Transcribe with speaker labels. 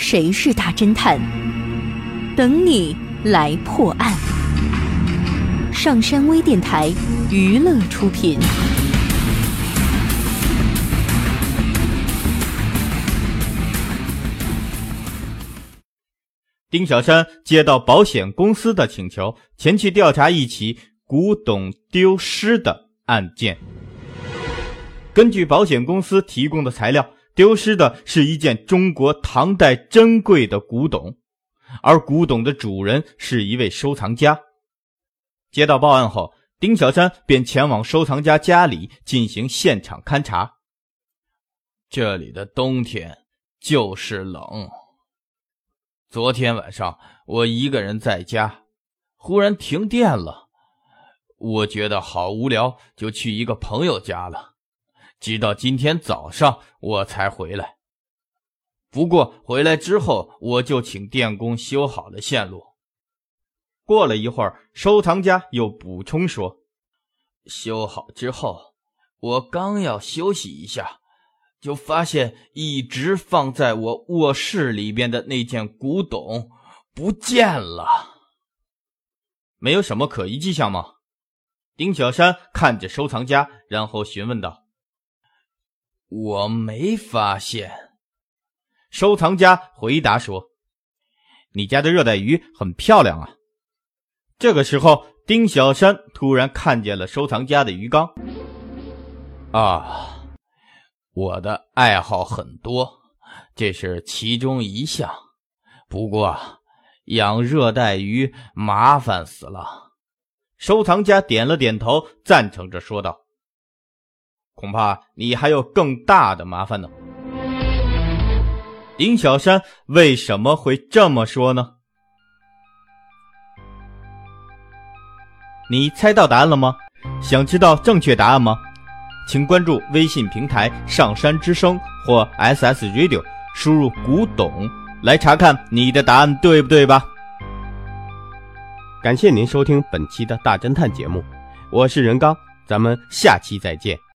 Speaker 1: 谁是大侦探？等你来破案。上山微电台娱乐出品。
Speaker 2: 丁小山接到保险公司的请求，前去调查一起古董丢失的案件。根据保险公司提供的材料。丢失的是一件中国唐代珍贵的古董，而古董的主人是一位收藏家。接到报案后，丁小山便前往收藏家家里进行现场勘查。
Speaker 3: 这里的冬天就是冷。昨天晚上我一个人在家，忽然停电了，我觉得好无聊，就去一个朋友家了。直到今天早上我才回来。不过回来之后，我就请电工修好了线路。
Speaker 2: 过了一会儿，收藏家又补充说：“
Speaker 3: 修好之后，我刚要休息一下，就发现一直放在我卧室里边的那件古董不见了。
Speaker 2: 没有什么可疑迹象吗？”丁小山看着收藏家，然后询问道。
Speaker 3: 我没发现，
Speaker 2: 收藏家回答说：“你家的热带鱼很漂亮啊。”这个时候，丁小山突然看见了收藏家的鱼缸。
Speaker 3: 啊，我的爱好很多，这是其中一项。不过，养热带鱼麻烦死了。
Speaker 2: 收藏家点了点头，赞成着说道。恐怕你还有更大的麻烦呢。丁小山为什么会这么说呢？你猜到答案了吗？想知道正确答案吗？请关注微信平台“上山之声”或 “SS Radio”，输入“古董”来查看你的答案对不对吧？感谢您收听本期的大侦探节目，我是任刚，咱们下期再见。